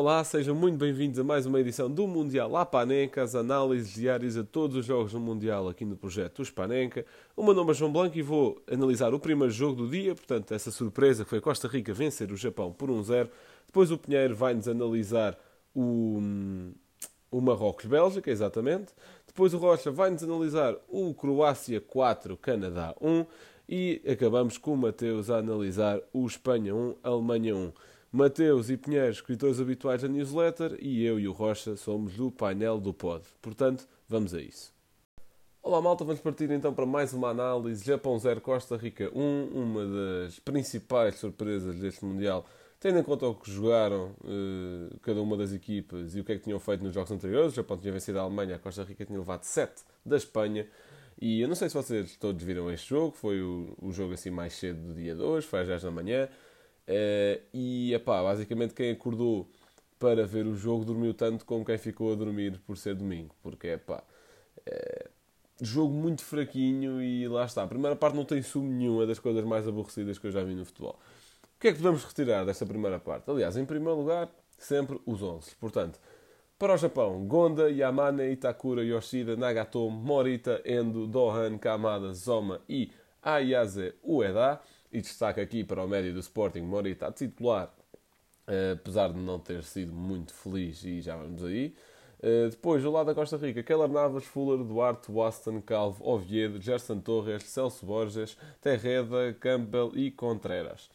Olá, sejam muito bem-vindos a mais uma edição do Mundial La Panenca, as análises diárias a todos os jogos do Mundial aqui no projeto Os Panenca. O meu nome é João Blanco e vou analisar o primeiro jogo do dia, portanto, essa surpresa que foi Costa Rica vencer o Japão por 1-0. Depois o Pinheiro vai-nos analisar o, o Marrocos-Bélgica, exatamente. Depois o Rocha vai-nos analisar o Croácia 4, Canadá 1. E acabamos com o Mateus a analisar o Espanha 1, Alemanha 1. Mateus e Pinheiro, escritores habituais da newsletter, e eu e o Rocha somos do painel do pod. Portanto, vamos a isso. Olá malta, vamos partir então para mais uma análise. Japão 0, Costa Rica 1, uma das principais surpresas deste Mundial, tendo em conta o que jogaram uh, cada uma das equipas e o que é que tinham feito nos jogos anteriores. O Japão tinha vencido a Alemanha, a Costa Rica tinha levado 7 da Espanha. E eu não sei se vocês todos viram este jogo, foi o, o jogo assim mais cedo do dia de hoje, foi às 10 da manhã. Uh, e, epá, basicamente quem acordou para ver o jogo dormiu tanto como quem ficou a dormir por ser domingo. Porque, epá, é jogo muito fraquinho e lá está. A primeira parte não tem sumo nenhum, é das coisas mais aborrecidas que eu já vi no futebol. O que é que devemos retirar desta primeira parte? Aliás, em primeiro lugar, sempre os 11. Portanto, para o Japão, Gonda, Yamane, Itakura, Yoshida, Nagatomo, Morita, Endo, Dohan, Kamada, Zoma e Ayase Ueda. E destaque aqui para o médio do Sporting, Morita, a titular, eh, apesar de não ter sido muito feliz, e já vamos aí. Uh, depois, do lado da Costa Rica, Keller Navas, Fuller, Duarte, Waston, Calvo, Oviedo, Gerson Torres, Celso Borges, Terreda, Campbell e Contreras.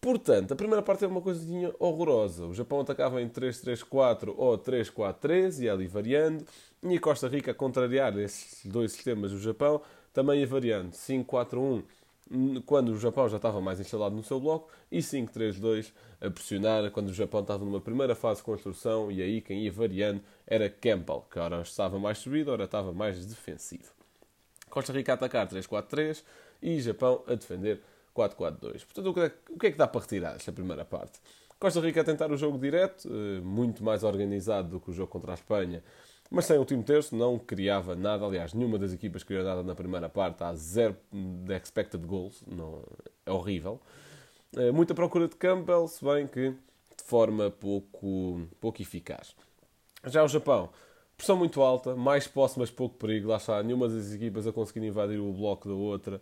Portanto, a primeira parte é uma coisinha horrorosa. O Japão atacava em 3-3-4 ou 3-4-3, e ali variando. E a Costa Rica, a contrariar esses dois sistemas do Japão, também ia variando. 5-4-1 quando o Japão já estava mais instalado no seu bloco, e 5-3-2 a pressionar quando o Japão estava numa primeira fase de construção, e aí quem ia variando era Campbell, que ora estava mais subido, ora estava mais defensivo. Costa Rica a atacar 3-4-3 e Japão a defender 4-4-2. Portanto, o que, é, que dá para retirar desta primeira parte? Costa Rica a tentar o jogo direto, eh, muito mais organizado do que o jogo contra a Espanha, mas sem o último terço não criava nada. Aliás, nenhuma das equipas criou nada na primeira parte. Há zero de expected goals. Não, é horrível. Eh, muita procura de Campbell, se bem que de forma pouco, pouco eficaz. Já o Japão, pressão muito alta, mais posse, mas pouco perigo. Lá está, nenhuma das equipas a conseguir invadir o bloco da outra.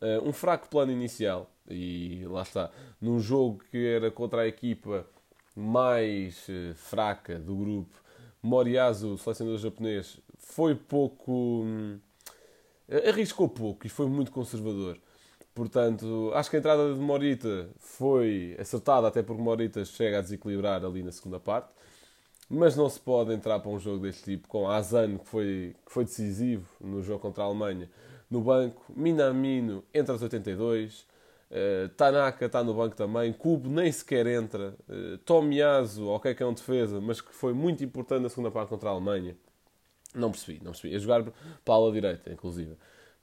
Eh, um fraco plano inicial. E lá está, num jogo que era contra a equipa mais eh, fraca do grupo, Moriyasu, selecionador japonês, foi pouco. Hum, arriscou pouco e foi muito conservador. Portanto, acho que a entrada de Morita foi acertada, até porque Morita chega a desequilibrar ali na segunda parte. Mas não se pode entrar para um jogo deste tipo com Azano, que foi, que foi decisivo no jogo contra a Alemanha, no banco. Minamino entra aos 82. Uh, Tanaka está no banco também. Kubo nem sequer entra. Uh, Tomiyasu, ok, que é um defesa, mas que foi muito importante na segunda parte contra a Alemanha. Não percebi, não percebi. A jogar para a ala direita, inclusive.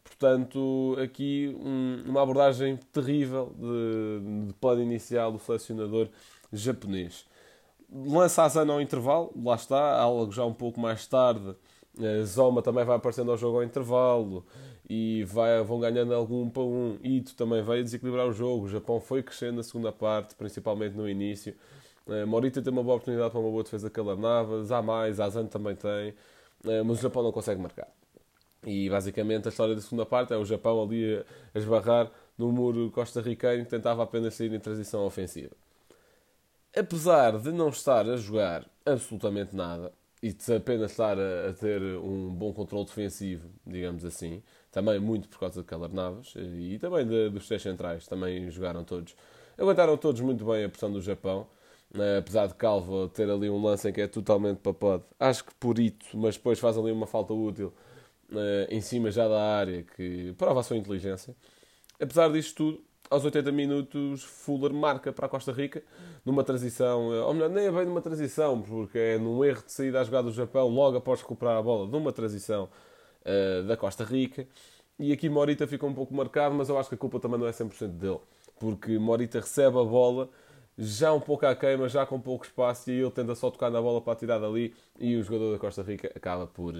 Portanto, aqui um, uma abordagem terrível de, de plano inicial do selecionador japonês. Lança a Zana ao intervalo, lá está, algo já um pouco mais tarde. Zoma também vai aparecendo ao jogo ao intervalo e vai, vão ganhando algum para um. Ito também vai desequilibrar o jogo. O Japão foi crescendo na segunda parte, principalmente no início. Uh, Morita tem uma boa oportunidade para uma boa defesa de Navas. Há mais, Azan também tem, uh, mas o Japão não consegue marcar. E basicamente a história da segunda parte é o Japão ali a, esbarrar no muro costa-riquenho que tentava apenas sair em transição ofensiva. Apesar de não estar a jogar absolutamente nada, e de apenas estar a, a, ter um bom controle defensivo, digamos assim, também muito por causa de Keller Navas e também de, dos três centrais, também jogaram todos. Aguentaram todos muito bem a pressão do Japão, né, apesar de Calvo ter ali um lance em que é totalmente papado. Acho que por isso, mas depois faz ali uma falta útil né, em cima já da área que prova a sua inteligência. Apesar disto tudo, aos 80 minutos, Fuller marca para a Costa Rica numa transição, eh, ou melhor, nem é bem numa transição, porque é num erro de saída à jogada do Japão, logo após recuperar a bola, numa transição uh, da Costa Rica. E aqui Morita fica um pouco marcado, mas eu acho que a culpa também não é 100% dele, porque Morita recebe a bola já um pouco à queima, já com pouco espaço, e ele tenta só tocar na bola para tirar dali, e o jogador da Costa Rica acaba por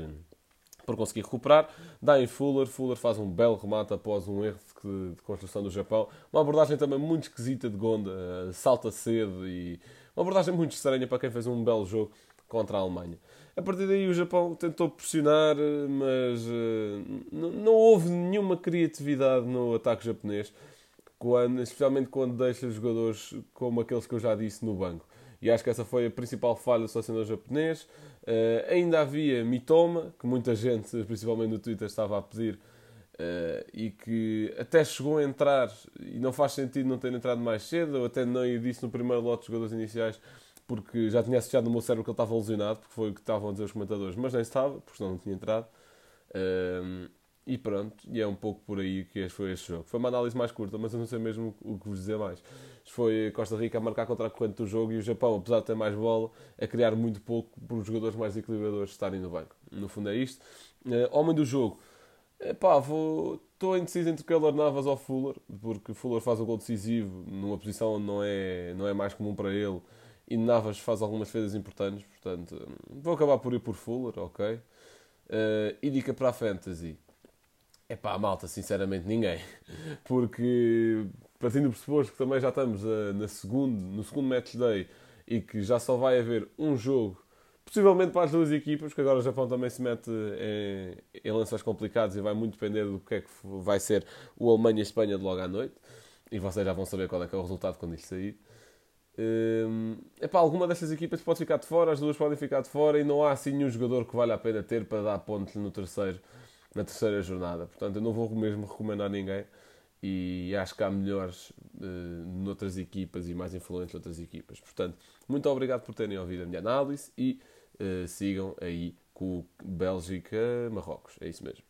por conseguir recuperar. Dá em Fuller, Fuller faz um belo remate após um erro de, construção do Japão. Uma abordagem também muito esquisita de Gonda, salta cedo e Uma abordagem muito estranha para quem fez um belo jogo contra a Alemanha. A partir daí o Japão tentou pressionar, mas uh, não houve nenhuma criatividade no ataque japonês, quando, especialmente quando deixa jogadores como aqueles que eu já disse no banco. E acho que essa foi a principal falha do selecionador japonês. Uh, ainda havia Mitoma, que muita gente, principalmente no Twitter, estava a pedir, uh, e que até chegou a entrar, e não faz sentido não ter entrado mais cedo, ou até não disse no primeiro lote de jogadores iniciais, porque já tinha associado no meu cérebro que ele estava lesionado, porque foi o que estavam a dizer os comentadores, mas nem estava, porque senão não tinha entrado. Uh, e pronto, e é um pouco por aí que foi este jogo. Foi uma análise mais curta, mas eu não sei mesmo o que vos dizer mais. Foi Costa Rica a marcar contra a corrente do jogo e o Japão, apesar de ter mais bola, a criar muito pouco por os jogadores mais equilibradores estarem no banco. No fundo é isto. Uh, homem do jogo. Epá, vou... estou indeciso entre Keller Navas ou Fuller, porque Fuller faz o gol decisivo numa posição onde não é, não é mais comum para ele e Navas faz algumas defesas importantes, portanto vou acabar por ir por Fuller, ok? Uh, e dica para a Fantasy. É pá, malta, sinceramente ninguém. Porque partindo do pressuposto que também já estamos uh, na segundo, no segundo match day e que já só vai haver um jogo, possivelmente para as duas equipas, porque agora o Japão também se mete em, em lanças complicados e vai muito depender do que é que vai ser o Alemanha e a Espanha de logo à noite. E vocês já vão saber qual é que é o resultado quando isto sair. Um, epá, alguma dessas equipas pode ficar de fora, as duas podem ficar de fora e não há assim nenhum jogador que vale a pena ter para dar pontos no terceiro, na terceira jornada. Portanto, eu não vou mesmo recomendar ninguém e acho que há melhores uh, noutras equipas e mais influentes noutras equipas. Portanto, muito obrigado por terem ouvido a minha análise e uh, sigam aí com Bélgica-Marrocos. É isso mesmo.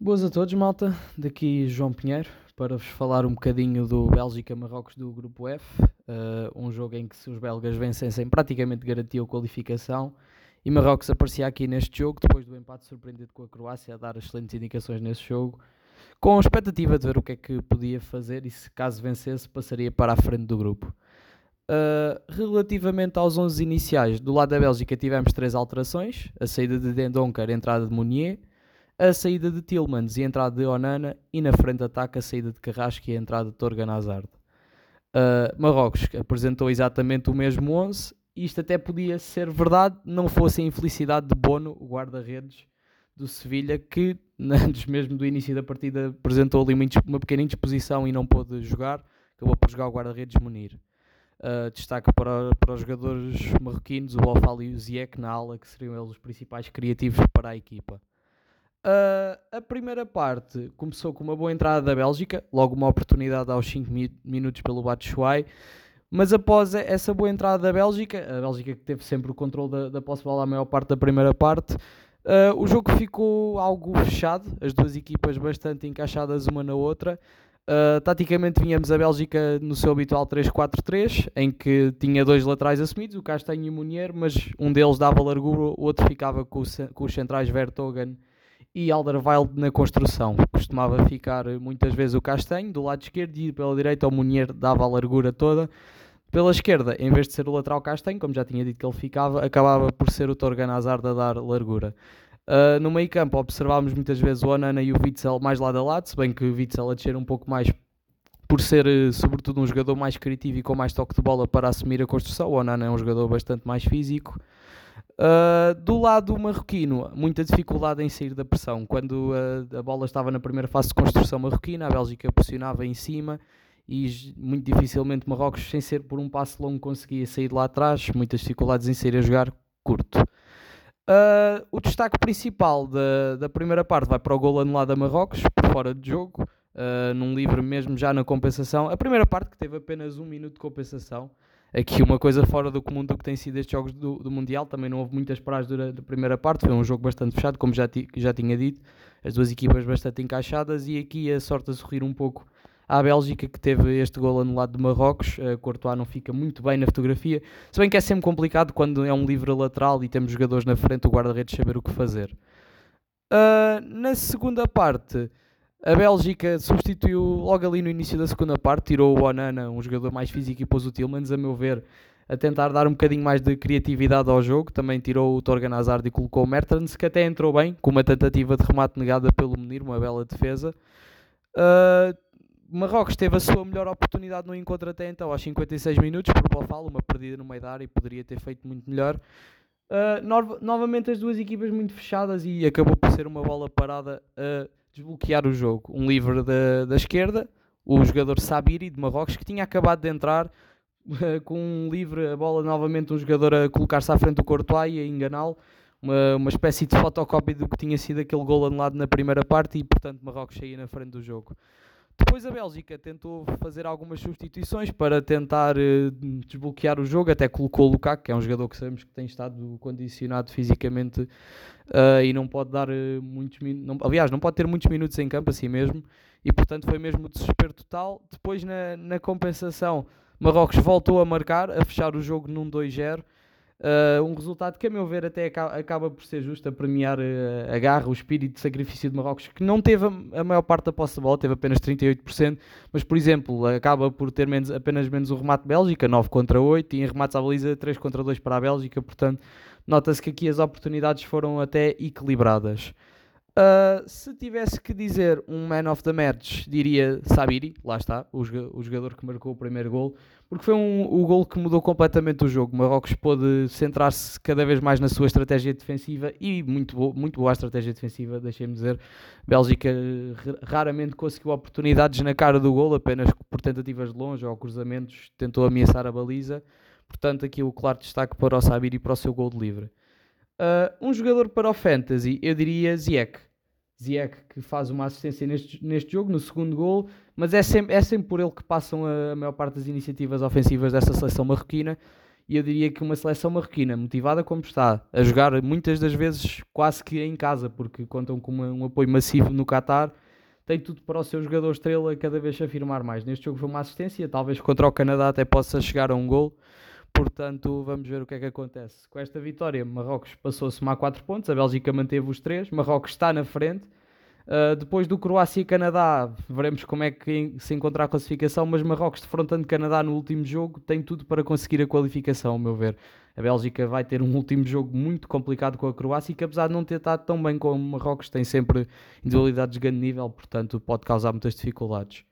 Boas a todos, malta. Daqui João Pinheiro para vos falar um bocadinho do Bélgica-Marrocos do Grupo F. Uh, um jogo em que se os belgas vencessem praticamente garantia a qualificação. E Marrocos aparecia aqui neste jogo, depois do empate surpreendido com a Croácia, a dar excelentes indicações nesse jogo com a expectativa de ver o que é que podia fazer e se caso vencesse passaria para a frente do grupo. Uh, relativamente aos 11 iniciais, do lado da Bélgica tivemos três alterações: a saída de Dendonker, a entrada de Munier, a saída de Tillmans e a entrada de Onana, e na frente de ataque a saída de Carrasco e a entrada de Torgan Hazard. Uh, Marrocos apresentou exatamente o mesmo 11, e isto até podia ser verdade, não fosse a infelicidade de Bono, o guarda-redes do Sevilha, que antes mesmo do início da partida apresentou ali uma, pequena indisposição e não pôde jogar, acabou por jogar o guarda-redes Munir. Uh, destaque para, para os jogadores marroquinos, o Alfali e o Ziek na ala, que seriam eles os principais criativos para a equipa. Uh, a primeira parte começou com uma boa entrada da Bélgica, logo uma oportunidade aos 5 mi minutos pelo Batshuayi, mas após essa boa entrada da Bélgica, a Bélgica que teve sempre o controle da, da posse bola a maior parte da primeira parte, Uh, o jogo ficou algo fechado, as duas equipas bastante encaixadas uma na outra. Uh, taticamente vinhamos a Bélgica no seu habitual 3-4-3, em que tinha dois laterais assumidos, o Castanho e o Munier, mas um deles dava largura, o outro ficava com, com os centrais Vertogen e Alderweireld na construção. Costumava ficar muitas vezes o Castanho do lado esquerdo e pela direita o Munier dava a largura toda. Pela esquerda, em vez de ser o lateral castanho, como já tinha dito que ele ficava, acabava por ser o Torgan Hazard a dar largura. Uh, no meio campo observámos muitas vezes o Onana e o Witzel mais lado a lado, se bem que o Witzel a descer um pouco mais por ser eh, sobretudo um jogador mais criativo e com mais toque de bola para assumir a construção. O Onana é um jogador bastante mais físico. Uh, do lado marroquino, muita dificuldade em sair da pressão. Quando a, a bola estava na primeira fase de construção marroquina, a Bélgica pressionava em cima e muito dificilmente Marrocos, sem ser por um passo longo, conseguia sair de lá atrás, muitas dificuldades em sair a jogar curto. Uh, o destaque principal da, da primeira parte vai para o gol anulado a Marrocos, por fora de jogo, uh, num livre mesmo já na compensação. A primeira parte que teve apenas um minuto de compensação, aqui uma coisa fora do comum do que tem sido estes jogos do, do Mundial, também não houve muitas paradas durante a primeira parte, foi um jogo bastante fechado, como já, ti, já tinha dito, as duas equipas bastante encaixadas. E aqui a sorte a sorrir um pouco à Bélgica que teve este gol anulado de Marrocos. Uh, Courtois não fica muito bem na fotografia, se bem que é sempre complicado quando é um livre lateral e temos jogadores na frente, o guarda-redes saber o que fazer. Uh, na segunda parte, a Bélgica substituiu logo ali no início da segunda parte, tirou o Onana, um jogador mais físico, e pôs o Tillmans, a meu ver, a tentar dar um bocadinho mais de criatividade ao jogo. Também tirou o Torgan Hazard e colocou o Mertens, que até entrou bem, com uma tentativa de remate negada pelo Menir, uma bela defesa. Uh, Marrocos teve a sua melhor oportunidade no encontro até então, aos 56 minutos, por Bofal, uma perdida no meio da área e poderia ter feito muito melhor. Uh, no novamente as duas equipas muito fechadas e acabou por ser uma bola parada a desbloquear o jogo. Um livre da, da esquerda, o jogador Sabiri de Marrocos, que tinha acabado de entrar uh, com um livre, a bola novamente um jogador a colocar-se à frente do Courtois e a enganá-lo. Uma, uma espécie de fotocópia do que tinha sido aquele gol anulado na primeira parte e portanto Marrocos saía na frente do jogo. Depois a Bélgica tentou fazer algumas substituições para tentar uh, desbloquear o jogo, até colocou o Lukaku, que é um jogador que sabemos que tem estado condicionado fisicamente uh, e não pode dar uh, muitos minutos, aliás, não pode ter muitos minutos em campo assim mesmo, e portanto foi mesmo o desespero total. Depois na, na compensação, Marrocos voltou a marcar, a fechar o jogo num 2-0 Uh, um resultado que, a meu ver, até acaba, por ser justo a premiar uh, a garra, o espírito de sacrifício de Marrocos, que não teve a, maior parte da posse de bola, teve apenas 38%, mas, por exemplo, acaba por ter menos, apenas menos o remate Bélgica, 9 contra 8, e em remates à baliza 3 contra 2 para a Bélgica, portanto, nota-se que aqui as oportunidades foram até equilibradas. Uh, se tivesse que dizer um man of the match, diria Sabiri, lá está, o, o jogador que marcou o primeiro gol, porque foi um, o gol que mudou completamente o jogo. Marrocos pôde centrar-se cada vez mais na sua estratégia defensiva e muito, bo muito boa a estratégia defensiva, deixem-me dizer. Bélgica raramente conseguiu oportunidades na cara do gol, apenas por tentativas de longe ou cruzamentos, tentou ameaçar a baliza. Portanto, aqui o claro destaque para o Sabiri e para o seu gol de livre. Uh, um jogador para o Fantasy, eu diria Ziyech. Ziyech que faz uma assistência neste, neste jogo, no segundo gol, mas é sempre, é sempre por ele que passam a, a maior parte das iniciativas ofensivas dessa seleção marroquina. E eu diria que uma seleção marroquina, motivada como está, a jogar muitas das vezes quase que em casa, porque contam com uma, um apoio massivo no Qatar, tem tudo para o seu jogador estrela cada vez se afirmar mais. Neste jogo foi uma assistência, talvez contra o Canadá até possa chegar a um gol. Portanto, vamos ver o que é que acontece. Com esta vitória, Marrocos passou a somar 4 pontos, a Bélgica manteve os 3, Marrocos está na frente. Uh, depois do Croácia e Canadá, veremos como é que se encontrar a classificação, mas Marrocos defrontando Canadá no último jogo tem tudo para conseguir a qualificação, ao meu ver. A Bélgica vai ter um último jogo muito complicado com a Croácia, que apesar de não ter estado tão bem como Marrocos, tem sempre individualidades de grande nível, portanto pode causar muitas dificuldades.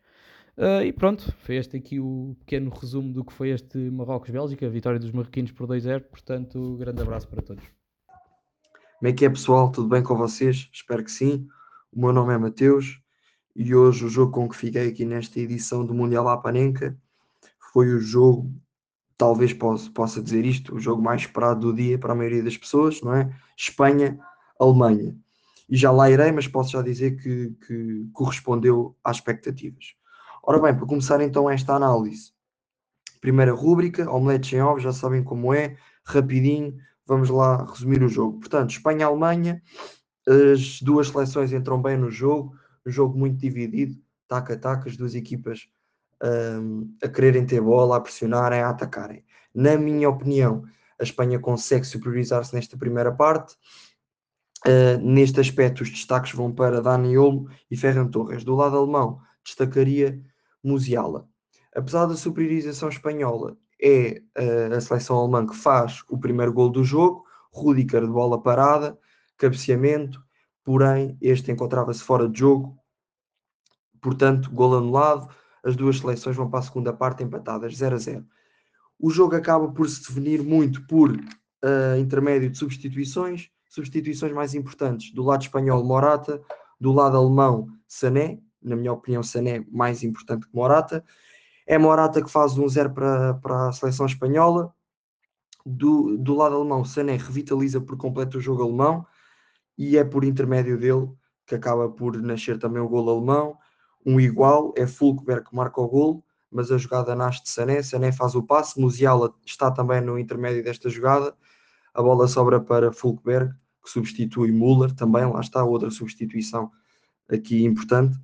Uh, e pronto, foi este aqui o pequeno resumo do que foi este Marrocos-Bélgica, a vitória dos marroquinos por 2-0. Portanto, grande abraço para todos. Como é que é, pessoal? Tudo bem com vocês? Espero que sim. O meu nome é Mateus e hoje o jogo com que fiquei aqui nesta edição do Mundial Apanenca foi o jogo, talvez possa, possa dizer isto, o jogo mais esperado do dia para a maioria das pessoas, não é? Espanha-Alemanha. E já lá irei, mas posso já dizer que, que correspondeu às expectativas. Ora bem, para começar então esta análise, primeira rúbrica, omelete sem ovos, já sabem como é, rapidinho, vamos lá resumir o jogo. Portanto, Espanha-Alemanha, as duas seleções entram bem no jogo, um jogo muito dividido, taca-taca, as duas equipas um, a quererem ter bola, a pressionarem, a atacarem. Na minha opinião, a Espanha consegue superiorizar-se nesta primeira parte. Uh, neste aspecto, os destaques vão para Dani Olmo e Ferran Torres. Do lado alemão, destacaria Musiala. Apesar da superiorização espanhola, é uh, a seleção alemã que faz o primeiro gol do jogo, Rudiger de bola parada, cabeceamento, porém este encontrava-se fora de jogo, portanto, gol anulado, as duas seleções vão para a segunda parte empatadas 0 a 0. O jogo acaba por se definir muito por uh, intermédio de substituições, substituições mais importantes do lado espanhol Morata, do lado alemão Sané, na minha opinião, Sané mais importante que Morata. É Morata que faz um 0 para, para a seleção espanhola. Do, do lado alemão, Sané revitaliza por completo o jogo alemão e é por intermédio dele que acaba por nascer também o gol alemão. Um igual, é Fulkberg que marca o gol, mas a jogada nasce de Sané. Sané faz o passe, Musiala está também no intermédio desta jogada. A bola sobra para Fulkberg, que substitui Müller, também lá está outra substituição aqui importante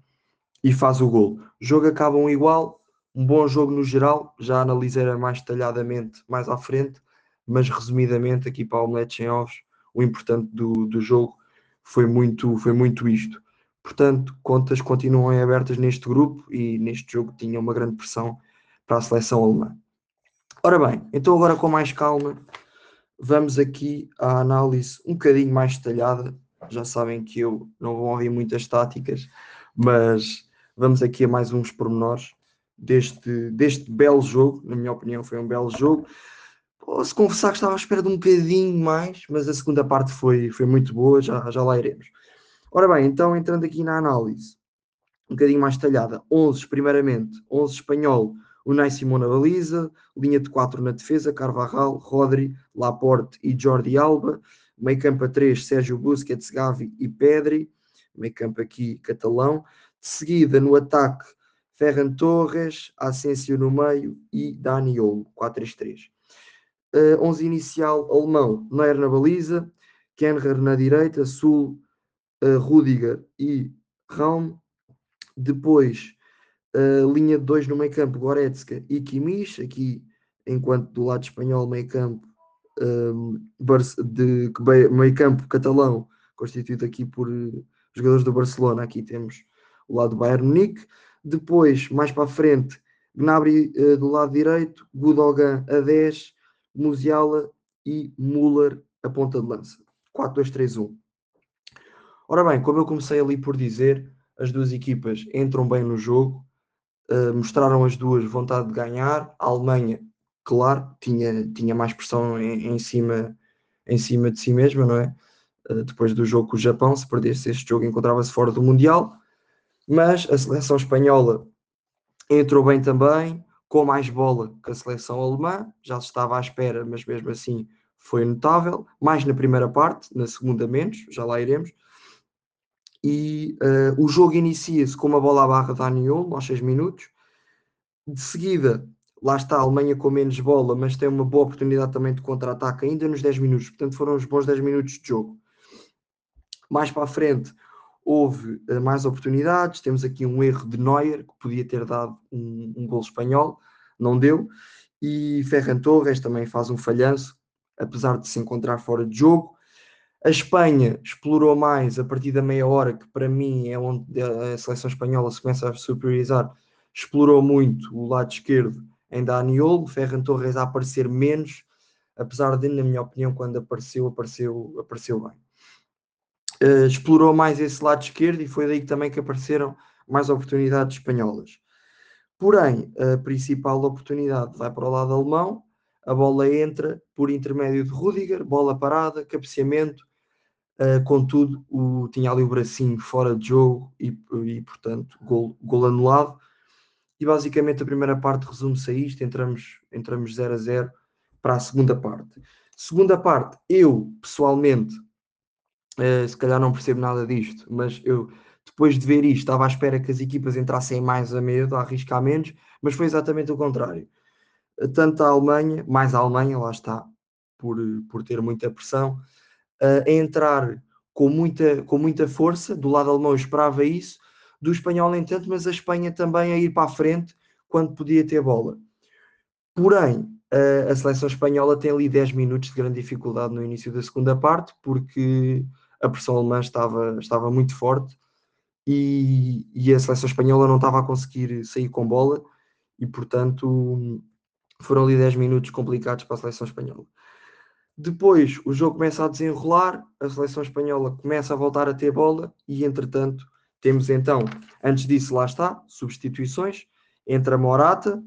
e faz o gol. O jogo acaba um igual, um bom jogo no geral, já analisei mais detalhadamente mais à frente, mas resumidamente aqui para o Omelete sem ovos, o importante do, do jogo foi muito, foi muito isto. Portanto, contas continuam abertas neste grupo e neste jogo tinha uma grande pressão para a seleção alemã. Ora bem, então agora com mais calma, vamos aqui à análise um bocadinho mais detalhada. Já sabem que eu não vou ouvir muitas táticas, mas vamos aqui a mais uns pormenores deste, deste belo jogo. Na minha opinião, foi um belo jogo. Posso confessar que estava à espera de um bocadinho mais, mas a segunda parte foi, foi muito boa, já, já lá iremos. Ora bem, então entrando aqui na análise, um bocadinho mais detalhada. 11, primeiramente, 11 espanhol, Unai Simão na baliza, linha de 4 na defesa, Carvajal, Rodri, Laporte e Jordi Alba, meio campo a 3, Sérgio Busquets, Gavi e Pedri, meio campo aqui catalão, seguida no ataque, Ferran Torres, Asensio no meio e Dani Olmo, 4-3-3. Uh, 11 inicial alemão, Neuer na baliza, Kenner na direita, Sul, uh, Rudiger e Raum. Depois, uh, linha de 2 no meio campo, Goretzka e Kimmich. Aqui, enquanto do lado espanhol, meio campo, um, de, de meio campo catalão, constituído aqui por uh, jogadores do Barcelona. Aqui temos o lado do Bayern Munique. Depois, mais para a frente, Gnabry uh, do lado direito, Gudogan a 10, Musiala e Müller a ponta de lança. 4-2-3-1. Ora bem, como eu comecei ali por dizer, as duas equipas entram bem no jogo, uh, mostraram as duas vontade de ganhar. A Alemanha, claro, tinha, tinha mais pressão em, em cima, em cima de si mesma, não é? Uh, depois do jogo com o Japão, se perdesse este jogo, encontrava-se fora do Mundial. Mas a seleção espanhola entrou bem também, com mais bola que a seleção alemã, já se estava à espera, mas mesmo assim foi notável. Mais na primeira parte, na segunda menos, já lá iremos e uh, o jogo inicia-se com uma bola à barra da Aniol, aos 6 minutos. De seguida, lá está a Alemanha com menos bola, mas tem uma boa oportunidade também de contra-ataque ainda nos 10 minutos. Portanto, foram os bons 10 minutos de jogo. Mais para a frente, houve uh, mais oportunidades. Temos aqui um erro de Neuer, que podia ter dado um, um gol espanhol, não deu. E Ferran Torres também faz um falhanço, apesar de se encontrar fora de jogo. A Espanha explorou mais a partir da meia hora, que para mim é onde a seleção espanhola se começa a superiorizar. Explorou muito o lado esquerdo em Daniel, Ferran Torres a aparecer menos, apesar de, na minha opinião, quando apareceu, apareceu, apareceu bem. Uh, explorou mais esse lado esquerdo e foi daí também que apareceram mais oportunidades espanholas. Porém, a principal oportunidade vai para o lado alemão, a bola entra por intermédio de Rudiger, bola parada, cabeceamento, Uh, contudo, o, tinha ali o bracinho fora de jogo e, e portanto, gol, gol anulado. E basicamente a primeira parte resume-se a isto: entramos, entramos 0 a 0 para a segunda parte. Segunda parte, eu pessoalmente, uh, se calhar não percebo nada disto, mas eu depois de ver isto estava à espera que as equipas entrassem mais a medo, a arriscar menos, mas foi exatamente o contrário. Tanto a Alemanha, mais a Alemanha, lá está, por, por ter muita pressão, a entrar com muita, com muita força. Do lado alemão eu esperava isso, do espanhol nem tanto, mas a Espanha também a ir para a frente quando podia ter bola. Porém, a seleção espanhola tem ali 10 minutos de grande dificuldade no início da segunda parte, porque a pressão alemã estava, estava muito forte e, e a seleção espanhola não estava a conseguir sair com bola e, portanto, foram ali 10 minutos complicados para a seleção espanhola. Depois o jogo começa a desenrolar, a seleção espanhola começa a voltar a ter bola e, entretanto, temos então, antes disso, lá está, substituições. Entra Morata,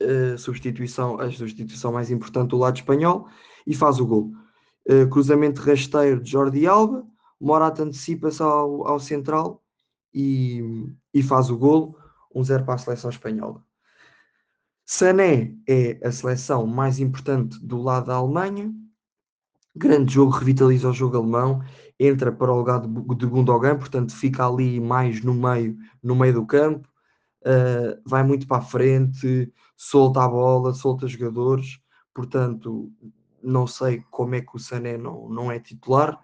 uh, substituição, a substituição mais importante do lado espanhol, e faz o gol. Uh, cruzamento rasteiro de Jordi Alba, Morata antecipa-se ao, ao central e, e faz o gol, 1-0 para a seleção espanhola. Sané é a seleção mais importante do lado da Alemanha. Grande jogo, revitaliza o jogo alemão, entra para o lugar de Gundogan, portanto fica ali mais no meio, no meio do campo, uh, vai muito para a frente, solta a bola, solta jogadores, portanto não sei como é que o Sané não, não é titular.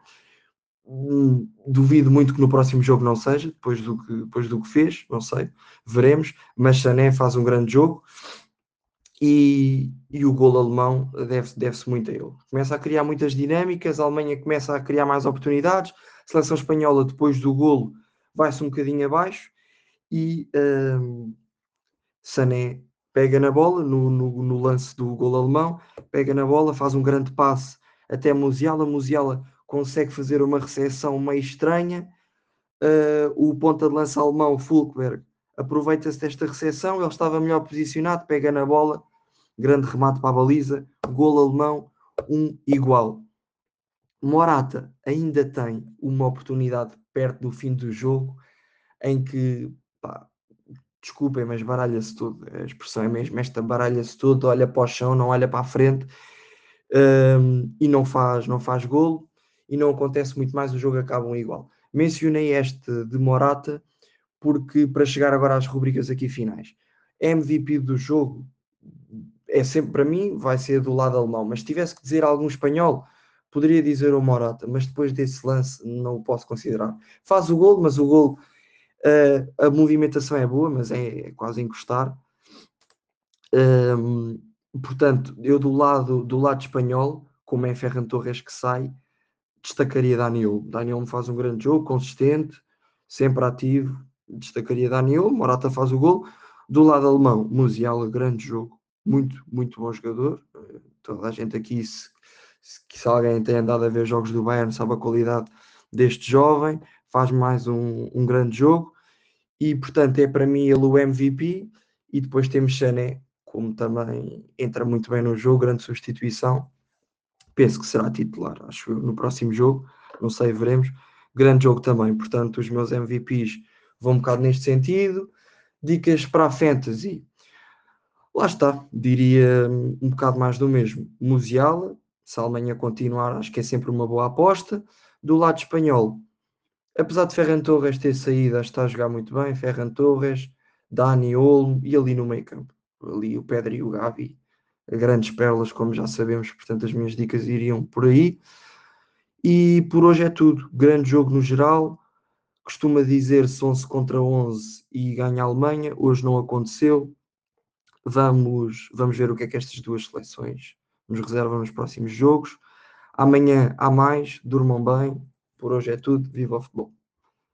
Hum, duvido muito que no próximo jogo não seja, depois do que, depois do que fez, não sei, veremos, mas Sané faz um grande jogo e, e o gol alemão deve-se deve muito a ele. Começa a criar muitas dinâmicas, a Alemanha começa a criar mais oportunidades, a seleção espanhola, depois do golo, vai-se um bocadinho abaixo e um, Sané pega na bola, no, no, no, lance do gol alemão, pega na bola, faz um grande passe até Musiala. Musiala consegue fazer uma recepção meio estranha, uh, o ponta de lança alemão Fulkberg aproveita-se desta recepção, ele estava melhor posicionado, pega na bola, grande remate para a baliza, gol alemão, um igual. Morata ainda tem uma oportunidade perto do fim do jogo em que, pá, desculpem, mas baralha-se tudo. A expressão é mesmo esta: baralha-se tudo, olha para o chão, não olha para a frente um, e não faz, não faz golo e não acontece muito mais, o jogo acaba um igual. Mencionei este de Morata porque para chegar agora às rubricas aqui finais, MVP do jogo é sempre para mim vai ser do lado alemão, mas se tivesse que dizer algum espanhol, poderia dizer o Morata, mas depois desse lance não o posso considerar. Faz o gol, mas o gol Uh, a movimentação é boa, mas é, é quase encostar. Um, portanto, eu do lado, do lado espanhol, como é Ferran Torres que sai, destacaria Daniel. Daniel faz um grande jogo, consistente, sempre ativo. Destacaria Daniel, Morata faz o gol. Do lado alemão, Musiala, grande jogo, muito, muito bom jogador. Toda a gente aqui, se, se, alguém tem andado a ver jogos do Bayern, sabe a qualidade deste jovem, faz mais um, um grande jogo e portanto é para mim ele o MVP e depois temos Sané como também entra muito bem no jogo, grande substituição. Penso que será titular, acho no próximo jogo, não sei, veremos. Grande jogo também, portanto os meus MVPs vão um bocado neste sentido. Dicas para a Fantasy. Lá está, diria um bocado mais do mesmo, Musiala se a Alemanha continuar, acho que é sempre uma boa aposta. Do lado espanhol Apesar de Ferran Torres ter saído, está a jogar muito bem. Ferran Torres, Dani Olmo e ali no meio campo. Ali o Pedro e o Gavi, grandes pérolas, como já sabemos. Portanto, as minhas dicas iriam por aí. E por hoje é tudo. Grande jogo no geral. Costuma dizer-se 11 contra 11 e ganha a Alemanha. Hoje não aconteceu. Vamos, vamos ver o que é que estas duas seleções nos reservam nos próximos jogos. Amanhã há mais. Durmam bem por hoje é tudo. Viva o futebol!